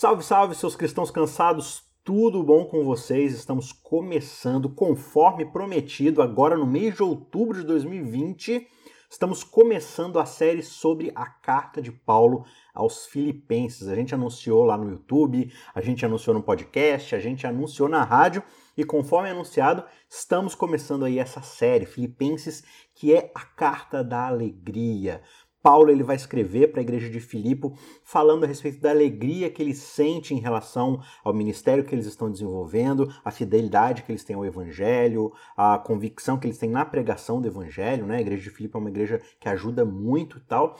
Salve, salve, seus cristãos cansados, tudo bom com vocês? Estamos começando, conforme prometido, agora no mês de outubro de 2020, estamos começando a série sobre a carta de Paulo aos Filipenses. A gente anunciou lá no YouTube, a gente anunciou no podcast, a gente anunciou na rádio e conforme anunciado, estamos começando aí essa série Filipenses, que é a carta da alegria. Paulo ele vai escrever para a igreja de Filipe falando a respeito da alegria que ele sente em relação ao ministério que eles estão desenvolvendo, a fidelidade que eles têm ao evangelho, a convicção que eles têm na pregação do evangelho, né? A igreja de Filipe é uma igreja que ajuda muito e tal.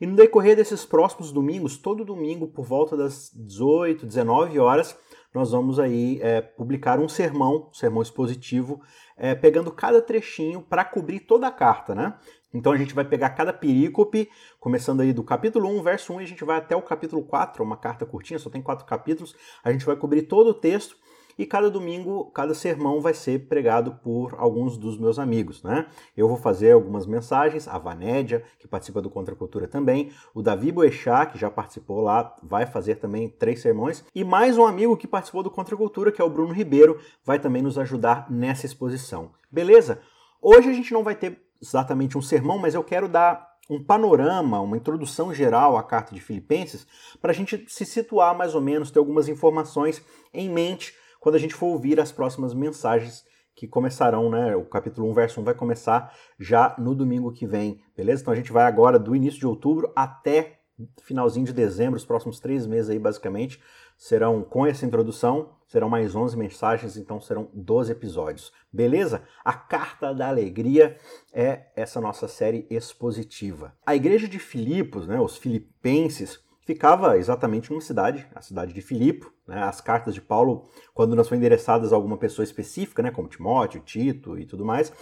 E no decorrer desses próximos domingos, todo domingo por volta das 18, 19 horas, nós vamos aí é, publicar um sermão, um sermão expositivo, é, pegando cada trechinho para cobrir toda a carta, né? Então a gente vai pegar cada perícope, começando aí do capítulo 1, verso 1, e a gente vai até o capítulo 4, uma carta curtinha, só tem quatro capítulos. A gente vai cobrir todo o texto e cada domingo, cada sermão vai ser pregado por alguns dos meus amigos, né? Eu vou fazer algumas mensagens, a Vanédia, que participa do Contra Cultura também, o Davi Boechat, que já participou lá, vai fazer também três sermões, e mais um amigo que participou do Contra Cultura, que é o Bruno Ribeiro, vai também nos ajudar nessa exposição. Beleza? Hoje a gente não vai ter exatamente um sermão, mas eu quero dar um panorama, uma introdução geral à carta de Filipenses, para a gente se situar mais ou menos, ter algumas informações em mente quando a gente for ouvir as próximas mensagens que começarão, né? O capítulo 1, verso 1 vai começar já no domingo que vem, beleza? Então a gente vai agora do início de outubro até finalzinho de dezembro, os próximos três meses aí, basicamente, serão com essa introdução, serão mais 11 mensagens, então serão 12 episódios. Beleza? A Carta da Alegria é essa nossa série expositiva. A igreja de Filipos, né, os filipenses, ficava exatamente numa cidade, a cidade de Filipo. Né? As cartas de Paulo, quando não são endereçadas a alguma pessoa específica, né, como Timóteo, Tito e tudo mais,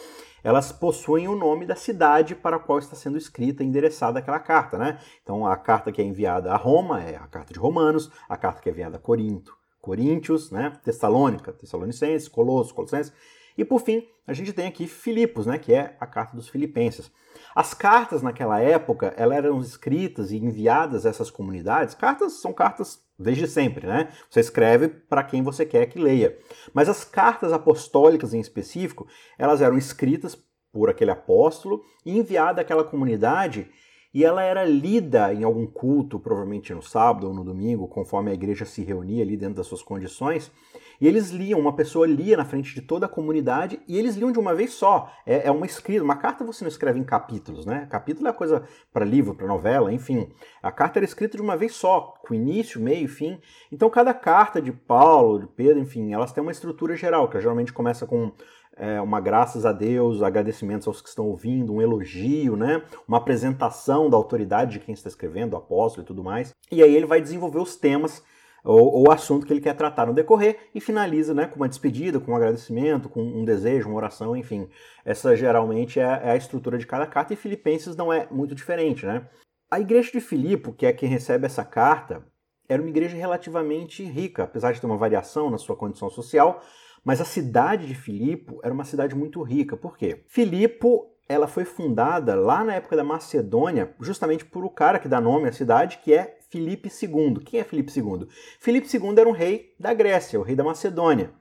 elas possuem o nome da cidade para a qual está sendo escrita e endereçada aquela carta. Né? Então, a carta que é enviada a Roma é a carta de Romanos, a carta que é enviada a Corinto, Coríntios, né? Tessalônica, Tessalonicenses, Colossos, Colossenses. E por fim, a gente tem aqui Filipos, né, que é a carta dos filipenses. As cartas naquela época, elas eram escritas e enviadas a essas comunidades. Cartas são cartas desde sempre, né? Você escreve para quem você quer que leia. Mas as cartas apostólicas em específico, elas eram escritas por aquele apóstolo e enviadas àquela comunidade e ela era lida em algum culto, provavelmente no sábado ou no domingo, conforme a igreja se reunia ali dentro das suas condições. E eles liam, uma pessoa lia na frente de toda a comunidade e eles liam de uma vez só. É, é uma escrita, uma carta você não escreve em capítulos, né? Capítulo é coisa para livro, para novela, enfim. A carta era escrita de uma vez só, com início, meio e fim. Então cada carta de Paulo, de Pedro, enfim, elas têm uma estrutura geral, que geralmente começa com é, uma graças a Deus, agradecimentos aos que estão ouvindo, um elogio, né? Uma apresentação da autoridade de quem está escrevendo, do apóstolo e tudo mais. E aí ele vai desenvolver os temas ou, o assunto que ele quer tratar no decorrer e finaliza né, com uma despedida, com um agradecimento, com um desejo, uma oração, enfim. Essa geralmente é, é a estrutura de cada carta e Filipenses não é muito diferente, né? A igreja de Filipe, que é quem recebe essa carta, era uma igreja relativamente rica, apesar de ter uma variação na sua condição social, mas a cidade de Filipe era uma cidade muito rica. Por quê? Filipe ela foi fundada lá na época da Macedônia, justamente por o cara que dá nome à cidade, que é Filipe II. Quem é Filipe II? Filipe II era um rei da Grécia, o rei da Macedônia.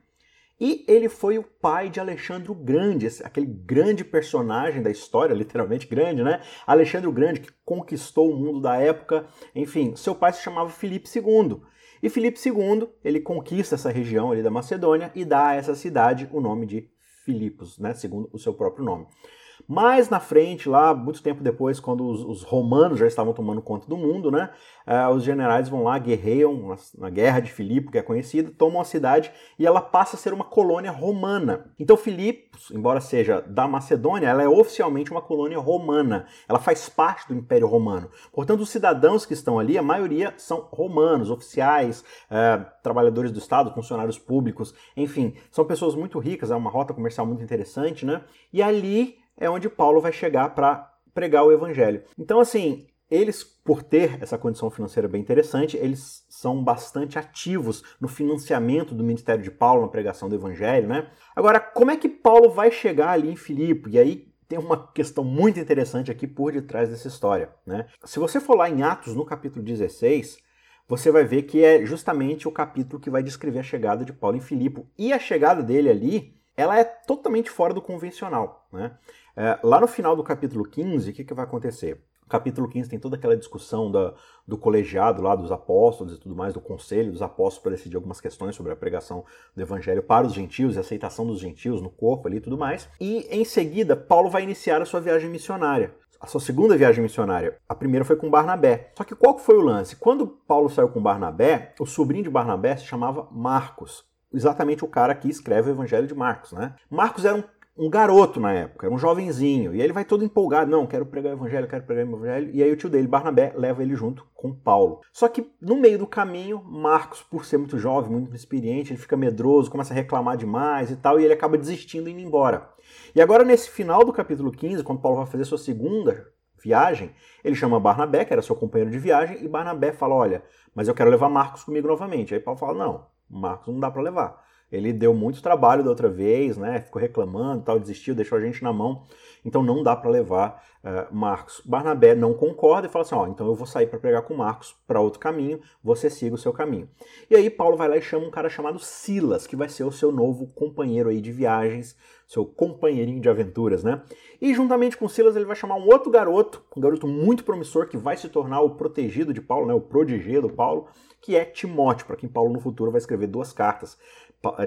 E ele foi o pai de Alexandre o Grande, aquele grande personagem da história, literalmente grande, né? Alexandre o Grande, que conquistou o mundo da época. Enfim, seu pai se chamava Filipe II. E Filipe II, ele conquista essa região ali da Macedônia e dá a essa cidade o nome de Filipos, né, segundo o seu próprio nome. Mais na frente, lá, muito tempo depois, quando os, os romanos já estavam tomando conta do mundo, né? Uh, os generais vão lá, guerreiam na, na, Guerra de Filipe, que é conhecida, tomam a cidade e ela passa a ser uma colônia romana. Então, Filipos, embora seja da Macedônia, ela é oficialmente uma colônia romana. Ela faz parte do Império Romano. Portanto, os cidadãos que estão ali, a maioria são romanos, oficiais, uh, trabalhadores do Estado, funcionários públicos, enfim, são pessoas muito ricas, é uma rota comercial muito interessante, né? E ali é onde Paulo vai chegar para pregar o evangelho. Então, assim, eles, por ter essa condição financeira bem interessante, eles são bastante ativos no financiamento do ministério de Paulo, na pregação do evangelho, né? Agora, como é que Paulo vai chegar ali em Filipe? E aí tem uma questão muito interessante aqui por detrás dessa história, né? Se você for lá em Atos, no capítulo 16, você vai ver que é justamente o capítulo que vai descrever a chegada de Paulo em Filipe. E a chegada dele ali, ela é totalmente fora do convencional. Né? É, lá no final do capítulo 15, o que, que vai acontecer? O capítulo 15 tem toda aquela discussão da, do colegiado lá dos apóstolos e tudo mais, do conselho dos apóstolos para decidir algumas questões sobre a pregação do evangelho para os gentios e a aceitação dos gentios no corpo ali e tudo mais. E em seguida, Paulo vai iniciar a sua viagem missionária. A sua segunda viagem missionária. A primeira foi com Barnabé. Só que qual foi o lance? Quando Paulo saiu com Barnabé, o sobrinho de Barnabé se chamava Marcos exatamente o cara que escreve o Evangelho de Marcos, né? Marcos era um um garoto na época, era um jovenzinho, e ele vai todo empolgado, não, quero pregar o evangelho, quero pregar o evangelho, e aí o tio dele, Barnabé, leva ele junto com Paulo. Só que no meio do caminho, Marcos, por ser muito jovem, muito experiente, ele fica medroso, começa a reclamar demais e tal, e ele acaba desistindo e indo embora. E agora nesse final do capítulo 15, quando Paulo vai fazer sua segunda viagem, ele chama Barnabé, que era seu companheiro de viagem, e Barnabé fala, olha, mas eu quero levar Marcos comigo novamente. Aí Paulo fala, não, Marcos não dá para levar. Ele deu muito trabalho da outra vez, né? Ficou reclamando, tal, desistiu, deixou a gente na mão. Então não dá para levar uh, Marcos. Barnabé não concorda e fala assim: ó, então eu vou sair para pregar com Marcos para outro caminho, você siga o seu caminho. E aí Paulo vai lá e chama um cara chamado Silas, que vai ser o seu novo companheiro aí de viagens, seu companheirinho de aventuras, né? E juntamente com Silas ele vai chamar um outro garoto, um garoto muito promissor que vai se tornar o protegido de Paulo, né? O prodigê do Paulo, que é Timóteo, para quem Paulo no futuro vai escrever duas cartas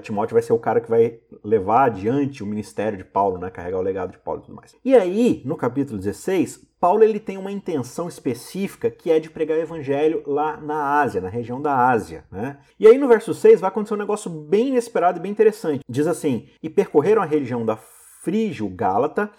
Timóteo vai ser o cara que vai levar adiante o ministério de Paulo, né, carregar o legado de Paulo e tudo mais. E aí, no capítulo 16, Paulo ele tem uma intenção específica que é de pregar o evangelho lá na Ásia, na região da Ásia. Né? E aí no verso 6 vai acontecer um negócio bem inesperado e bem interessante. Diz assim: E percorreram a região da Frígio Gálata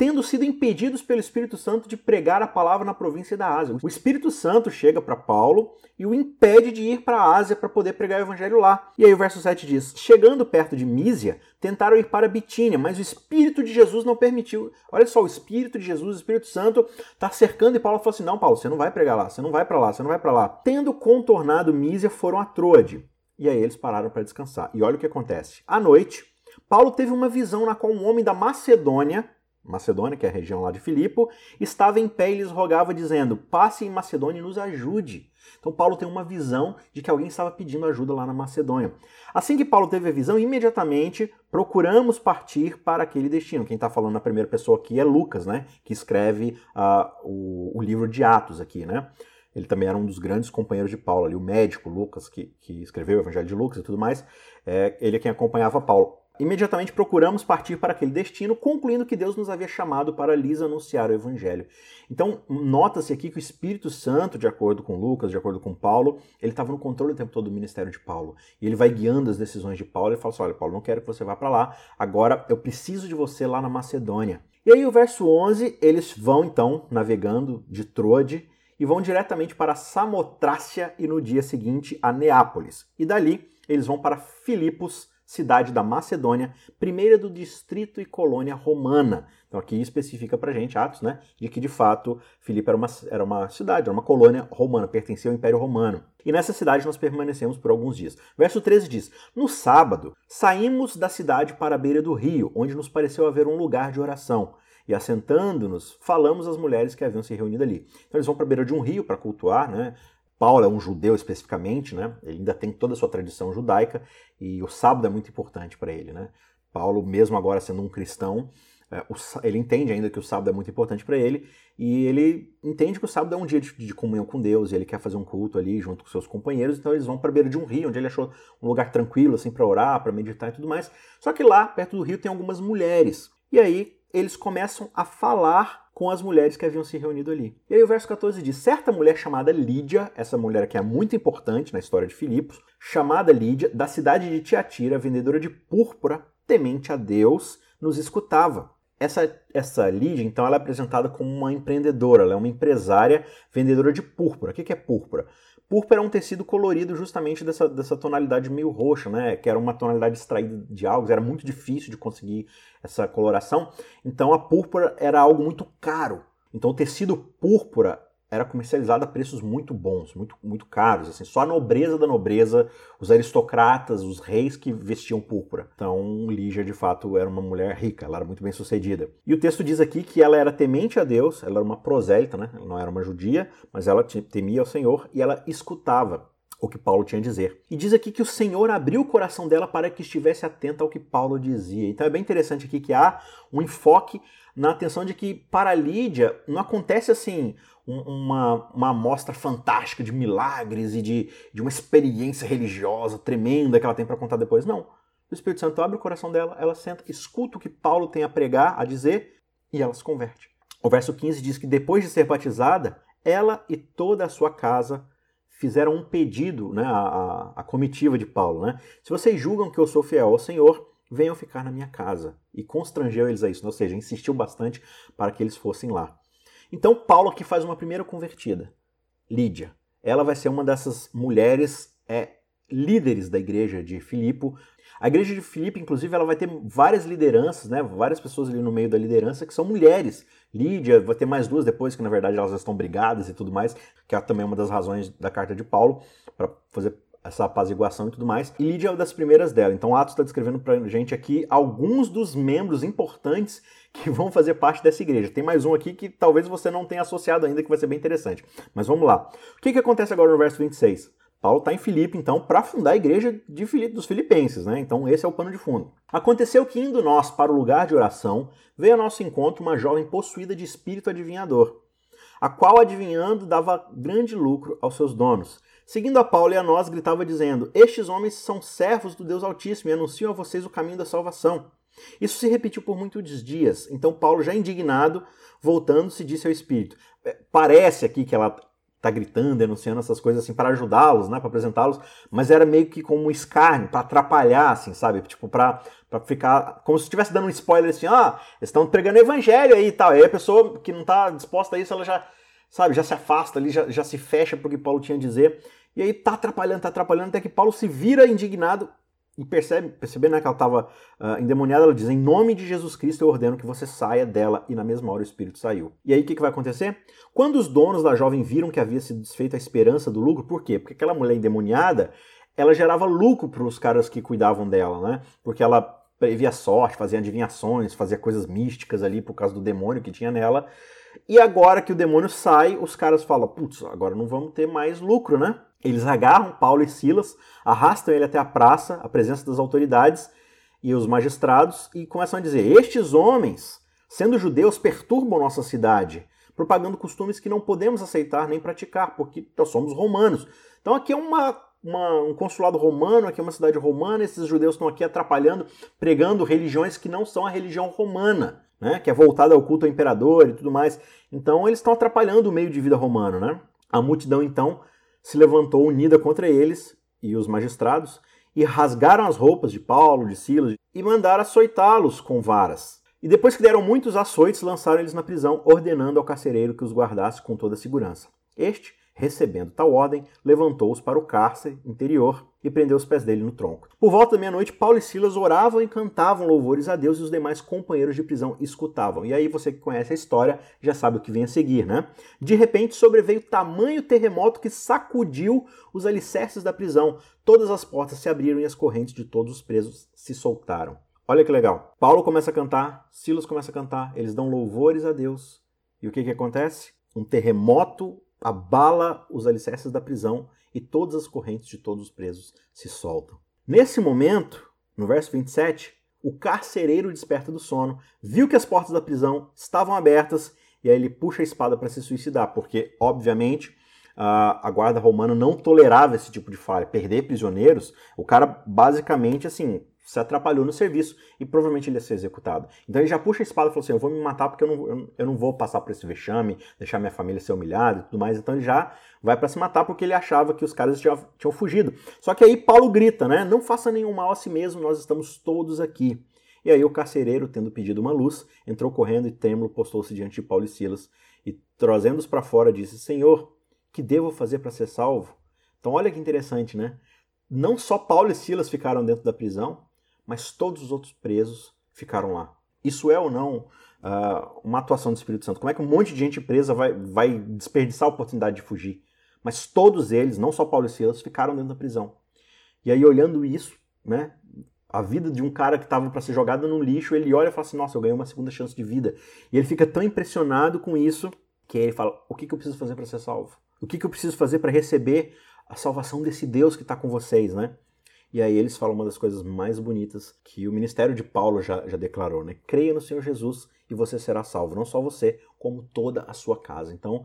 tendo sido impedidos pelo Espírito Santo de pregar a palavra na província da Ásia. O Espírito Santo chega para Paulo e o impede de ir para a Ásia para poder pregar o evangelho lá. E aí o verso 7 diz: Chegando perto de Mísia, tentaram ir para Bitínia, mas o Espírito de Jesus não permitiu. Olha só, o Espírito de Jesus, o Espírito Santo, está cercando e Paulo falou assim: Não, Paulo, você não vai pregar lá, você não vai para lá, você não vai para lá. Tendo contornado Mísia, foram a Troade. E aí eles pararam para descansar. E olha o que acontece. À noite, Paulo teve uma visão na qual um homem da Macedônia Macedônia, que é a região lá de Filipo, estava em pé e lhes rogava, dizendo: Passe em Macedônia e nos ajude. Então, Paulo tem uma visão de que alguém estava pedindo ajuda lá na Macedônia. Assim que Paulo teve a visão, imediatamente procuramos partir para aquele destino. Quem está falando na primeira pessoa aqui é Lucas, né? Que escreve uh, o, o, livro de Atos aqui, né? Ele também era um dos grandes companheiros de Paulo, ali, o médico Lucas, que, que escreveu o Evangelho de Lucas e tudo mais. É, ele é quem acompanhava Paulo. Imediatamente procuramos partir para aquele destino, concluindo que Deus nos havia chamado para lhes anunciar o Evangelho. Então, nota-se aqui que o Espírito Santo, de acordo com Lucas, de acordo com Paulo, ele estava no controle o tempo todo do ministério de Paulo. E ele vai guiando as decisões de Paulo e fala assim: olha, Paulo, não quero que você vá para lá, agora eu preciso de você lá na Macedônia. E aí, o verso 11, eles vão então navegando de Troade e vão diretamente para Samotrácia e no dia seguinte a Neápolis. E dali eles vão para Filipos cidade da Macedônia, primeira do distrito e colônia romana. Então aqui especifica para gente, Atos, né, de que de fato Filipe era uma, era uma cidade, era uma colônia romana, pertencia ao Império Romano. E nessa cidade nós permanecemos por alguns dias. Verso 13 diz: No sábado, saímos da cidade para a beira do rio, onde nos pareceu haver um lugar de oração. E assentando-nos, falamos às mulheres que haviam se reunido ali. Então eles vão para a beira de um rio para cultuar, né? Paulo é um judeu especificamente, né? Ele ainda tem toda a sua tradição judaica e o sábado é muito importante para ele, né? Paulo, mesmo agora sendo um cristão, é, ele entende ainda que o sábado é muito importante para ele e ele entende que o sábado é um dia de, comunhão com Deus e ele quer fazer um culto ali junto com seus companheiros, então eles vão para a beira de um rio, onde ele achou um lugar tranquilo assim para orar, para meditar e tudo mais. Só que lá, perto do rio, tem algumas mulheres. E aí eles começam a falar com as mulheres que haviam se reunido ali. E aí o verso 14 diz: Certa mulher chamada Lídia, essa mulher que é muito importante na história de Filipos, chamada Lídia, da cidade de Tiatira, vendedora de púrpura, temente a Deus, nos escutava. Essa, essa Lídia, então, ela é apresentada como uma empreendedora, ela é uma empresária vendedora de púrpura. O que é púrpura? Púrpura é um tecido colorido justamente dessa, dessa tonalidade meio roxa, né? Que era uma tonalidade extraída de algas, era muito difícil de conseguir essa coloração. Então a púrpura era algo muito caro. Então o tecido púrpura era comercializada a preços muito bons, muito, muito caros. Assim, só a nobreza da nobreza, os aristocratas, os reis que vestiam púrpura. Então, Lígia, de fato, era uma mulher rica, ela era muito bem sucedida. E o texto diz aqui que ela era temente a Deus, ela era uma prosélita, né? ela não era uma judia, mas ela temia ao Senhor e ela escutava o que Paulo tinha a dizer. E diz aqui que o Senhor abriu o coração dela para que estivesse atenta ao que Paulo dizia. Então é bem interessante aqui que há um enfoque na atenção de que para Lídia não acontece assim uma, uma amostra fantástica de milagres e de, de uma experiência religiosa tremenda que ela tem para contar depois. Não. O Espírito Santo abre o coração dela, ela senta, escuta o que Paulo tem a pregar, a dizer, e ela se converte. O verso 15 diz que depois de ser batizada, ela e toda a sua casa fizeram um pedido, né, a, a, comitiva de Paulo. Né? Se vocês julgam que eu sou fiel ao Senhor, venham ficar na minha casa. E constrangeu eles a isso, ou seja, insistiu bastante para que eles fossem lá. Então, Paulo aqui faz uma primeira convertida, Lídia. Ela vai ser uma dessas mulheres é, líderes da igreja de Filipe. A igreja de Filipe, inclusive, ela vai ter várias lideranças, né? várias pessoas ali no meio da liderança que são mulheres. Lídia, vai ter mais duas depois, que na verdade elas estão brigadas e tudo mais, que é também uma das razões da carta de Paulo, para fazer essa apaziguação e tudo mais. E Lídia é uma das primeiras dela. Então Atos está descrevendo para gente aqui alguns dos membros importantes que vão fazer parte dessa igreja. Tem mais um aqui que talvez você não tenha associado ainda, que vai ser bem interessante. Mas vamos lá. O que, que acontece agora no verso 26? Paulo está em Filipe, então, para fundar a igreja de Filipe, dos filipenses, né? Então, esse é o pano de fundo. Aconteceu que, indo nós para o lugar de oração, veio ao nosso encontro uma jovem possuída de espírito adivinhador, a qual, adivinhando, dava grande lucro aos seus donos. Seguindo a Paulo e a nós, gritava dizendo: Estes homens são servos do Deus Altíssimo e anunciam a vocês o caminho da salvação. Isso se repetiu por muitos dias. Então, Paulo, já indignado, voltando-se, disse ao Espírito: é, Parece aqui que ela está gritando, denunciando essas coisas assim para ajudá-los, né, para apresentá-los, mas era meio que como um escárnio, para atrapalhar, assim, sabe? Tipo, para ficar como se estivesse dando um spoiler assim, ah, estão pregando evangelho aí e tal. Aí a pessoa que não está disposta a isso, ela já, sabe, já se afasta ali, já, já se fecha porque Paulo tinha a dizer. E aí tá atrapalhando, tá atrapalhando, até que Paulo se vira indignado e percebe, percebendo né, que ela estava uh, endemoniada, ela diz: Em nome de Jesus Cristo eu ordeno que você saia dela. E na mesma hora o espírito saiu. E aí o que, que vai acontecer? Quando os donos da jovem viram que havia sido desfeita a esperança do lucro, por quê? Porque aquela mulher endemoniada ela gerava lucro para os caras que cuidavam dela, né? Porque ela previa sorte, fazia adivinhações, fazia coisas místicas ali por causa do demônio que tinha nela. E agora que o demônio sai, os caras falam: putz, agora não vamos ter mais lucro, né? Eles agarram Paulo e Silas, arrastam ele até a praça, a presença das autoridades e os magistrados, e começam a dizer: Estes homens, sendo judeus, perturbam nossa cidade, propagando costumes que não podemos aceitar nem praticar, porque nós somos romanos. Então aqui é uma, uma, um consulado romano, aqui é uma cidade romana, esses judeus estão aqui atrapalhando, pregando religiões que não são a religião romana. Né, que é voltada ao culto ao imperador e tudo mais. Então eles estão atrapalhando o meio de vida romano. Né? A multidão então se levantou unida contra eles e os magistrados, e rasgaram as roupas de Paulo, de Silas, e mandaram açoitá-los com varas. E depois que deram muitos açoites, lançaram eles na prisão, ordenando ao carcereiro que os guardasse com toda a segurança. Este Recebendo tal ordem, levantou-os para o cárcere interior e prendeu os pés dele no tronco. Por volta da meia-noite, Paulo e Silas oravam e cantavam louvores a Deus e os demais companheiros de prisão escutavam. E aí você que conhece a história já sabe o que vem a seguir, né? De repente sobreveio tamanho terremoto que sacudiu os alicerces da prisão. Todas as portas se abriram e as correntes de todos os presos se soltaram. Olha que legal. Paulo começa a cantar, Silas começa a cantar, eles dão louvores a Deus. E o que, que acontece? Um terremoto abala os alicerces da prisão e todas as correntes de todos os presos se soltam. Nesse momento, no verso 27, o carcereiro desperta do sono, viu que as portas da prisão estavam abertas e aí ele puxa a espada para se suicidar, porque, obviamente, a guarda romana não tolerava esse tipo de falha. Perder prisioneiros, o cara basicamente, assim, se atrapalhou no serviço e provavelmente ele ia ser executado. Então ele já puxa a espada e fala assim: Eu vou me matar porque eu não, eu não vou passar por esse vexame, deixar minha família ser humilhada e tudo mais. Então ele já vai para se matar porque ele achava que os caras tinham, tinham fugido. Só que aí Paulo grita, né? Não faça nenhum mal a si mesmo, nós estamos todos aqui. E aí o carcereiro, tendo pedido uma luz, entrou correndo e trêmulo postou-se diante de Paulo e Silas e, trazendo-os para fora, disse: Senhor, que devo fazer para ser salvo? Então olha que interessante, né? Não só Paulo e Silas ficaram dentro da prisão, mas todos os outros presos ficaram lá. Isso é ou não uh, uma atuação do Espírito Santo? Como é que um monte de gente presa vai, vai desperdiçar a oportunidade de fugir? Mas todos eles, não só Paulo e Silas, ficaram dentro da prisão. E aí, olhando isso, né, a vida de um cara que estava para ser jogado no lixo, ele olha e fala assim: Nossa, eu ganhei uma segunda chance de vida. E ele fica tão impressionado com isso que ele fala: O que, que eu preciso fazer para ser salvo? O que, que eu preciso fazer para receber a salvação desse Deus que está com vocês, né? E aí eles falam uma das coisas mais bonitas que o ministério de Paulo já, já declarou, né? Creia no Senhor Jesus e você será salvo. Não só você, como toda a sua casa. Então,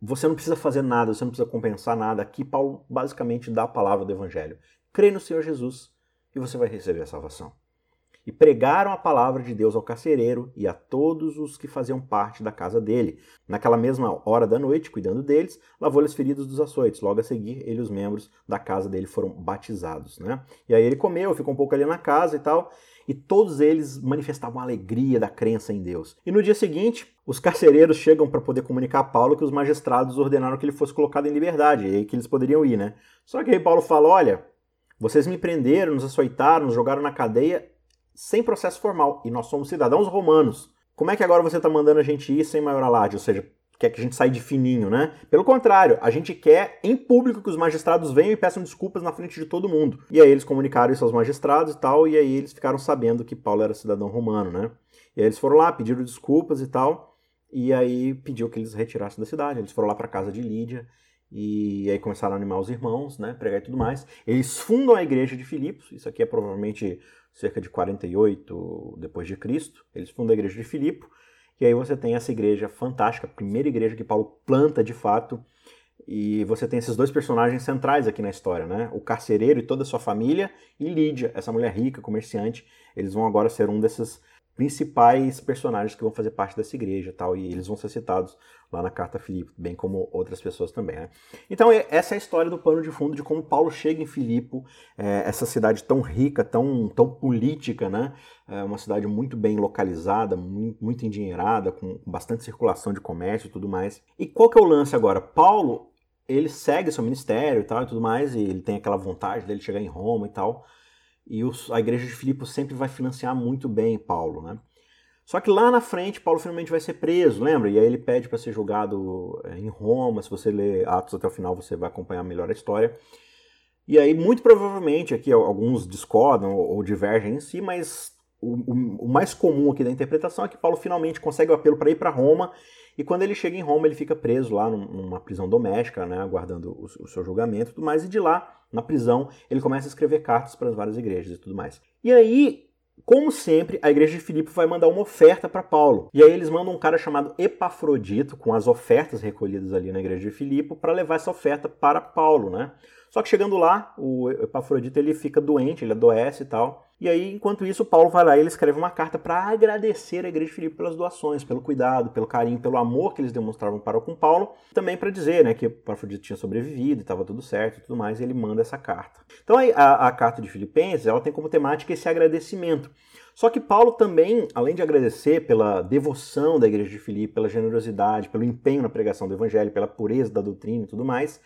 você não precisa fazer nada, você não precisa compensar nada. Aqui Paulo basicamente dá a palavra do Evangelho. Creia no Senhor Jesus e você vai receber a salvação. E pregaram a palavra de Deus ao carcereiro e a todos os que faziam parte da casa dele. Naquela mesma hora da noite, cuidando deles, lavou-lhe as feridas dos açoites. Logo a seguir, ele e os membros da casa dele foram batizados. Né? E aí ele comeu, ficou um pouco ali na casa e tal e todos eles manifestavam a alegria da crença em Deus. E no dia seguinte, os carcereiros chegam para poder comunicar a Paulo que os magistrados ordenaram que ele fosse colocado em liberdade e que eles poderiam ir, né? Só que aí Paulo fala: olha, vocês me prenderam, nos açoitaram, nos jogaram na cadeia sem processo formal e nós somos cidadãos romanos. Como é que agora você está mandando a gente ir sem maior alarde? Ou seja, quer que a gente saia de fininho, né? Pelo contrário, a gente quer em público que os magistrados venham e peçam desculpas na frente de todo mundo. E aí eles comunicaram isso aos magistrados e tal, e aí eles ficaram sabendo que Paulo era cidadão romano, né? E aí eles foram lá, pediram desculpas e tal, e aí pediu que eles retirassem da cidade. Eles foram lá para casa de Lídia e aí começaram a animar os irmãos, né, pregar e tudo mais. Eles fundam a igreja de Filipos, isso aqui é provavelmente cerca de 48 depois de Cristo. Eles fundam a igreja de Filipo, e aí você tem essa igreja fantástica, a primeira igreja que Paulo planta de fato, e você tem esses dois personagens centrais aqui na história, né? O carcereiro e toda a sua família, e Lídia, essa mulher rica, comerciante. Eles vão agora ser um desses principais personagens que vão fazer parte dessa igreja tal, e eles vão ser citados lá na carta a Filipe, bem como outras pessoas também. Né? Então essa é a história do pano de fundo de como Paulo chega em Filipe, é, essa cidade tão rica, tão, tão política, né? É uma cidade muito bem localizada, muito, muito endinheirada, com, com bastante circulação de comércio e tudo mais. E qual que é o lance agora? Paulo, ele segue seu ministério e tal e tudo mais, e ele tem aquela vontade dele chegar em Roma e tal, e os, a igreja de Filipe sempre vai financiar muito bem Paulo, né? Só que lá na frente, Paulo finalmente vai ser preso, lembra? E aí ele pede para ser julgado é, em Roma. Se você ler Atos até o final, você vai acompanhar melhor a história. E aí, muito provavelmente, aqui alguns discordam ou divergem em si, mas o, o, mais comum aqui da interpretação é que Paulo finalmente consegue o apelo para ir para Roma. E quando ele chega em Roma, ele fica preso lá numa prisão doméstica, né, aguardando o, o seu julgamento e tudo mais. E de lá, na prisão, ele começa a escrever cartas para as várias igrejas e tudo mais. E aí, como sempre, a igreja de Filipe vai mandar uma oferta para Paulo. E aí eles mandam um cara chamado Epafrodito, com as ofertas recolhidas ali na igreja de Filipe, para levar essa oferta para Paulo, né? Só que chegando lá, o Epafrodito ele fica doente, ele adoece e tal. E aí, enquanto isso, Paulo vai lá e ele escreve uma carta para agradecer a igreja de Filipe pelas doações, pelo cuidado, pelo carinho, pelo amor que eles demonstravam para com Paulo, também para dizer né, que o Epafrodito tinha sobrevivido, estava tudo certo e tudo mais, e ele manda essa carta. Então a, a carta de Filipenses ela tem como temática esse agradecimento. Só que Paulo também, além de agradecer pela devoção da igreja de Filipe, pela generosidade, pelo empenho na pregação do evangelho, pela pureza da doutrina e tudo mais,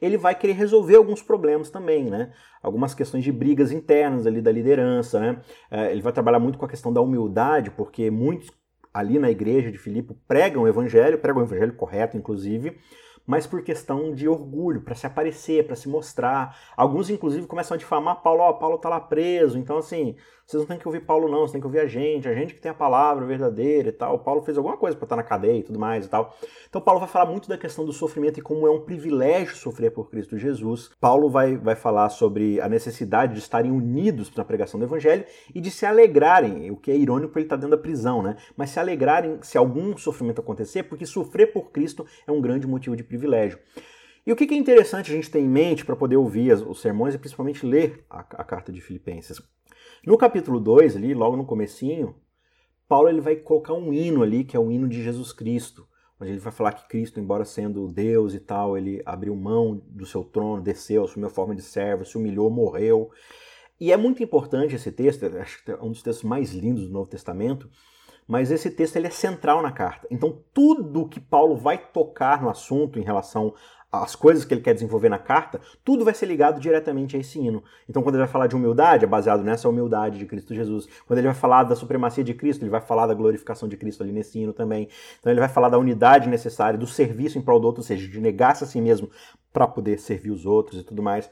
ele vai querer resolver alguns problemas também, né? Algumas questões de brigas internas ali da liderança, né? É, ele vai trabalhar muito com a questão da humildade, porque muitos ali na igreja de Filipe pregam o evangelho, pregam o evangelho correto, inclusive, mas por questão de orgulho, para se aparecer, para se mostrar. Alguns, inclusive, começam a difamar Paulo, ó, oh, Paulo tá lá preso, então assim, vocês não têm que ouvir Paulo não, vocês têm que ouvir a gente, a gente que tem a palavra verdadeira e tal. Paulo fez alguma coisa para estar na cadeia e tudo mais e tal. Então Paulo vai falar muito da questão do sofrimento e como é um privilégio sofrer por Cristo Jesus. Paulo vai, vai falar sobre a necessidade de estarem unidos na pregação do evangelho e de se alegrarem, o que é irônico ele está dentro da prisão, né? Mas se alegrarem se algum sofrimento acontecer, porque sofrer por Cristo é um grande motivo de privilégio. E o que é interessante a gente ter em mente para poder ouvir os sermões e principalmente ler a carta de Filipenses? No capítulo 2, ali, logo no comecinho, Paulo ele vai colocar um hino ali, que é o hino de Jesus Cristo, onde ele vai falar que Cristo, embora sendo Deus e tal, ele abriu mão do seu trono, desceu, assumiu a forma de servo, se humilhou, morreu. E é muito importante esse texto, acho que é um dos textos mais lindos do Novo Testamento, mas esse texto ele é central na carta. Então, tudo que Paulo vai tocar no assunto em relação as coisas que ele quer desenvolver na carta, tudo vai ser ligado diretamente a esse hino. Então, quando ele vai falar de humildade, é baseado nessa humildade de Cristo Jesus. Quando ele vai falar da supremacia de Cristo, ele vai falar da glorificação de Cristo ali nesse hino também. Então, ele vai falar da unidade necessária, do serviço em prol do outro, ou seja, de negar-se a si mesmo para poder servir os outros e tudo mais.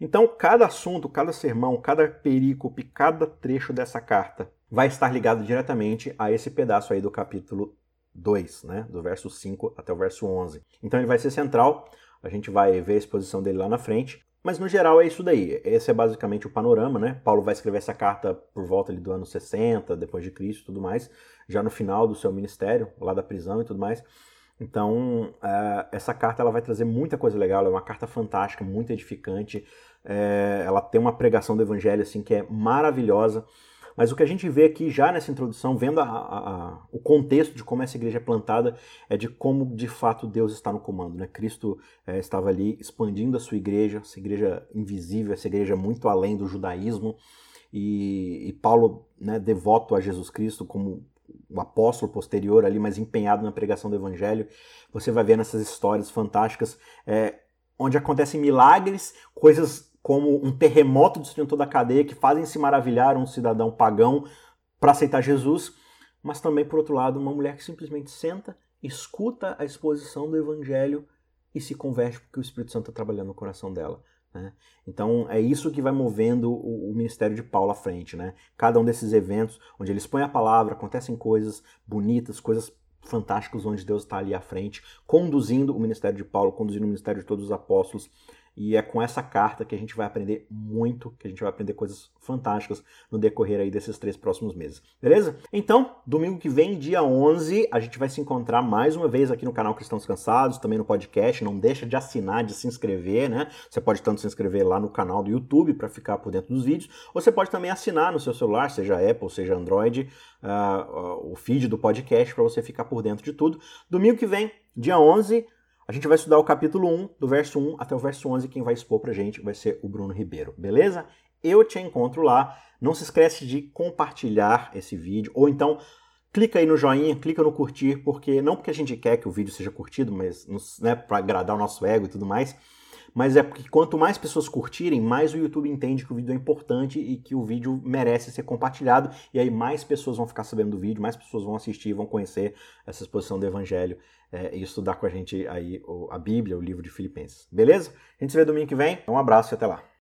Então, cada assunto, cada sermão, cada perícope, cada trecho dessa carta vai estar ligado diretamente a esse pedaço aí do capítulo 2, né? do verso 5 até o verso 11. Então, ele vai ser central a gente vai ver a exposição dele lá na frente. Mas no geral é isso daí. Esse é basicamente o panorama, né? Paulo vai escrever essa carta por volta ali do ano 60, depois de Cristo e tudo mais, já no final do seu ministério, lá da prisão e tudo mais. Então, uh, essa carta ela vai trazer muita coisa legal, ela é uma carta fantástica, muito edificante. É, ela tem uma pregação do evangelho assim que é maravilhosa. Mas o que a gente vê aqui já nessa introdução, vendo a, a, a, o contexto de como essa igreja é plantada, é de como de fato Deus está no comando. Né? Cristo é, estava ali expandindo a sua igreja, essa igreja invisível, essa igreja muito além do judaísmo. E, e Paulo, né, devoto a Jesus Cristo, como o apóstolo posterior ali, mas empenhado na pregação do evangelho, você vai ver nessas histórias fantásticas é, onde acontecem milagres, coisas como um terremoto destruindo toda a cadeia, que fazem se maravilhar um cidadão pagão para aceitar Jesus, mas também, por outro lado, uma mulher que simplesmente senta, escuta a exposição do evangelho e se converte porque o Espírito Santo está trabalhando no coração dela. Né? Então é isso que vai movendo o, o, ministério de Paulo à frente. Né? Cada um desses eventos onde ele expõe a palavra, acontecem coisas bonitas, coisas fantásticas, onde Deus está ali à frente, conduzindo o ministério de Paulo, conduzindo o ministério de todos os apóstolos e é com essa carta que a gente vai aprender muito, que a gente vai aprender coisas fantásticas no decorrer aí desses três próximos meses. Beleza? Então, domingo que vem, dia 11, a gente vai se encontrar mais uma vez aqui no canal Cristãos Cansados, também no podcast. Não deixa de assinar, de se inscrever, né? Você pode tanto se inscrever lá no canal do YouTube para ficar por dentro dos vídeos, ou você pode também assinar no seu celular, seja Apple, seja Android, uh, uh, o feed do podcast para você ficar por dentro de tudo. Domingo que vem, dia 11, a gente vai estudar o capítulo 1, do verso 1 até o verso 11. Quem vai expor pra gente vai ser o Bruno Ribeiro, beleza? Eu te encontro lá. Não se esquece de compartilhar esse vídeo, ou então clica aí no joinha, clica no curtir, porque não porque a gente quer que o vídeo seja curtido, mas né, para agradar o nosso ego e tudo mais, mas é porque quanto mais pessoas curtirem, mais o YouTube entende que o vídeo é importante e que o vídeo merece ser compartilhado, e aí mais pessoas vão ficar sabendo do vídeo, mais pessoas vão assistir, vão conhecer essa exposição do Evangelho é, e estudar com a gente aí a Bíblia, o livro de Filipenses. Beleza? A gente se vê domingo que vem. Um abraço e até lá.